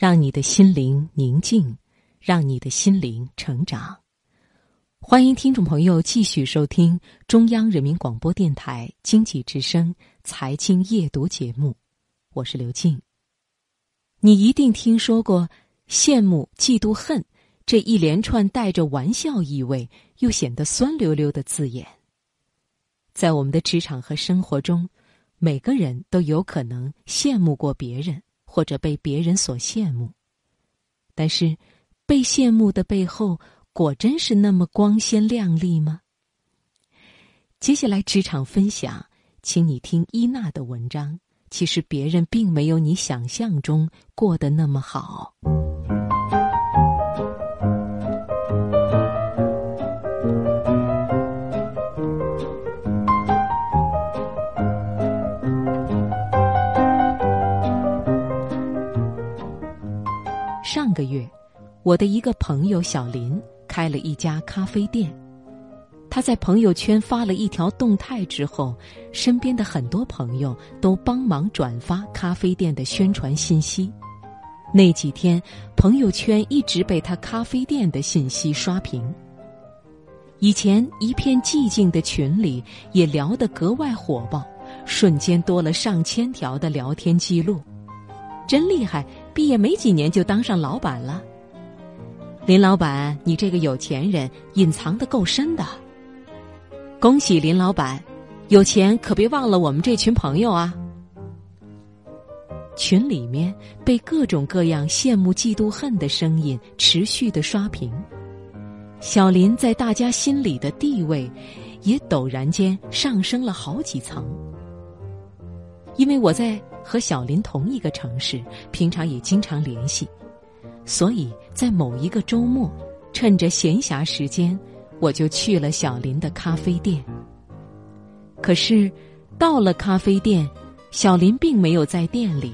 让你的心灵宁静，让你的心灵成长。欢迎听众朋友继续收听中央人民广播电台经济之声财经夜读节目，我是刘静。你一定听说过“羡慕、嫉妒、恨”这一连串带着玩笑意味又显得酸溜溜的字眼。在我们的职场和生活中，每个人都有可能羡慕过别人，或者被别人所羡慕。但是，被羡慕的背后，果真是那么光鲜亮丽吗？接下来职场分享，请你听伊娜的文章。其实别人并没有你想象中过得那么好。个月，我的一个朋友小林开了一家咖啡店。他在朋友圈发了一条动态之后，身边的很多朋友都帮忙转发咖啡店的宣传信息。那几天，朋友圈一直被他咖啡店的信息刷屏。以前一片寂静的群里，也聊得格外火爆，瞬间多了上千条的聊天记录。真厉害，毕业没几年就当上老板了。林老板，你这个有钱人，隐藏的够深的。恭喜林老板，有钱可别忘了我们这群朋友啊！群里面被各种各样羡慕、嫉妒、恨的声音持续的刷屏，小林在大家心里的地位也陡然间上升了好几层。因为我在和小林同一个城市，平常也经常联系，所以在某一个周末，趁着闲暇时间。我就去了小林的咖啡店。可是，到了咖啡店，小林并没有在店里。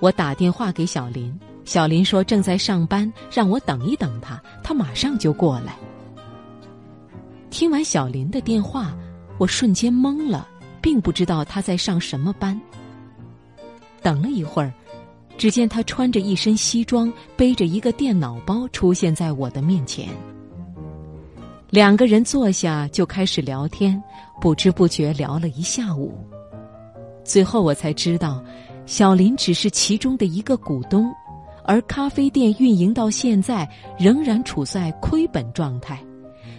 我打电话给小林，小林说正在上班，让我等一等他，他马上就过来。听完小林的电话，我瞬间懵了，并不知道他在上什么班。等了一会儿，只见他穿着一身西装，背着一个电脑包出现在我的面前。两个人坐下就开始聊天，不知不觉聊了一下午。最后我才知道，小林只是其中的一个股东，而咖啡店运营到现在仍然处在亏本状态。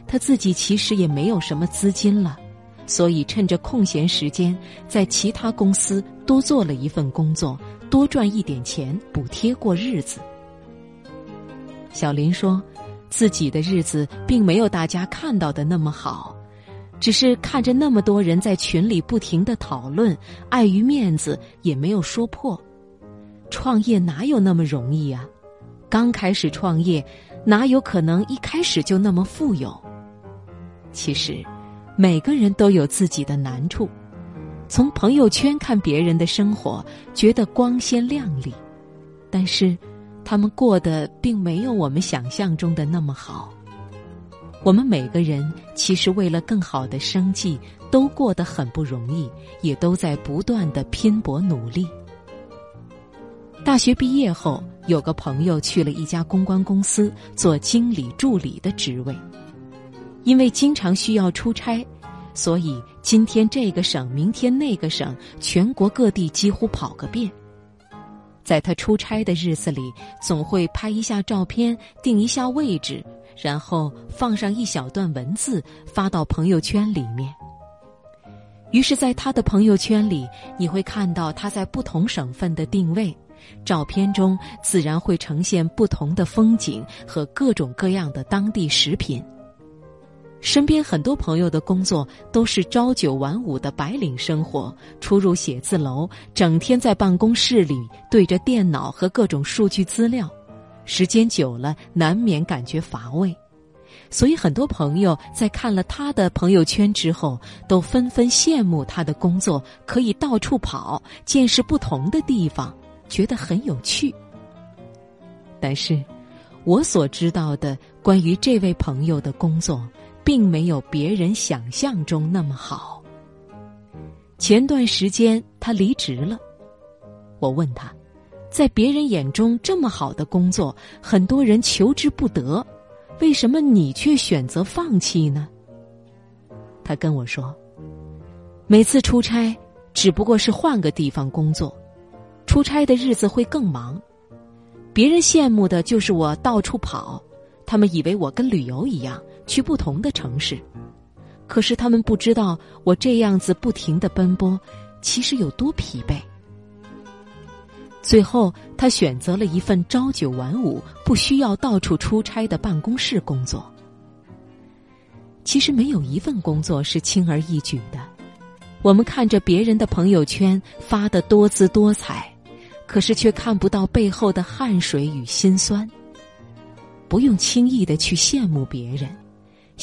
他自己其实也没有什么资金了，所以趁着空闲时间，在其他公司多做了一份工作，多赚一点钱补贴过日子。小林说。自己的日子并没有大家看到的那么好，只是看着那么多人在群里不停的讨论，碍于面子也没有说破。创业哪有那么容易啊？刚开始创业，哪有可能一开始就那么富有？其实，每个人都有自己的难处。从朋友圈看别人的生活，觉得光鲜亮丽，但是。他们过得并没有我们想象中的那么好。我们每个人其实为了更好的生计，都过得很不容易，也都在不断的拼搏努力。大学毕业后，有个朋友去了一家公关公司做经理助理的职位，因为经常需要出差，所以今天这个省，明天那个省，全国各地几乎跑个遍。在他出差的日子里，总会拍一下照片，定一下位置，然后放上一小段文字发到朋友圈里面。于是，在他的朋友圈里，你会看到他在不同省份的定位，照片中自然会呈现不同的风景和各种各样的当地食品。身边很多朋友的工作都是朝九晚五的白领生活，出入写字楼，整天在办公室里对着电脑和各种数据资料，时间久了难免感觉乏味。所以很多朋友在看了他的朋友圈之后，都纷纷羡慕他的工作可以到处跑，见识不同的地方，觉得很有趣。但是，我所知道的关于这位朋友的工作。并没有别人想象中那么好。前段时间他离职了，我问他，在别人眼中这么好的工作，很多人求之不得，为什么你却选择放弃呢？他跟我说，每次出差只不过是换个地方工作，出差的日子会更忙。别人羡慕的就是我到处跑，他们以为我跟旅游一样去不同的城市，可是他们不知道我这样子不停的奔波，其实有多疲惫。最后，他选择了一份朝九晚五、不需要到处出差的办公室工作。其实没有一份工作是轻而易举的。我们看着别人的朋友圈发的多姿多彩，可是却看不到背后的汗水与辛酸。不用轻易的去羡慕别人，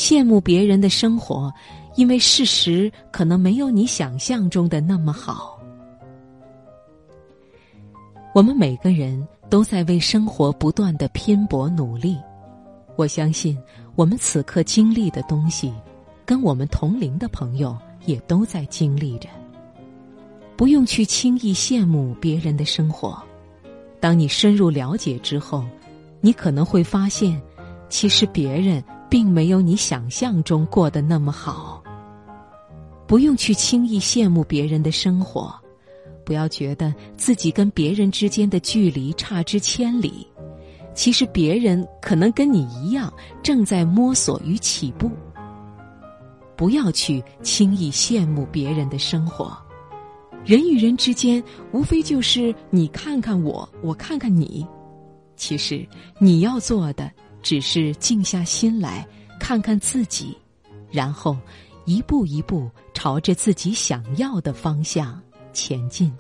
羡慕别人的生活，因为事实可能没有你想象中的那么好。我们每个人都在为生活不断的拼搏努力，我相信我们此刻经历的东西，跟我们同龄的朋友也都在经历着。不用去轻易羡慕别人的生活，当你深入了解之后，你可能会发现，其实别人并没有你想象中过得那么好。不用去轻易羡慕别人的生活。不要觉得自己跟别人之间的距离差之千里，其实别人可能跟你一样正在摸索与起步。不要去轻易羡慕别人的生活，人与人之间无非就是你看看我，我看看你。其实你要做的只是静下心来看看自己，然后一步一步朝着自己想要的方向。前进。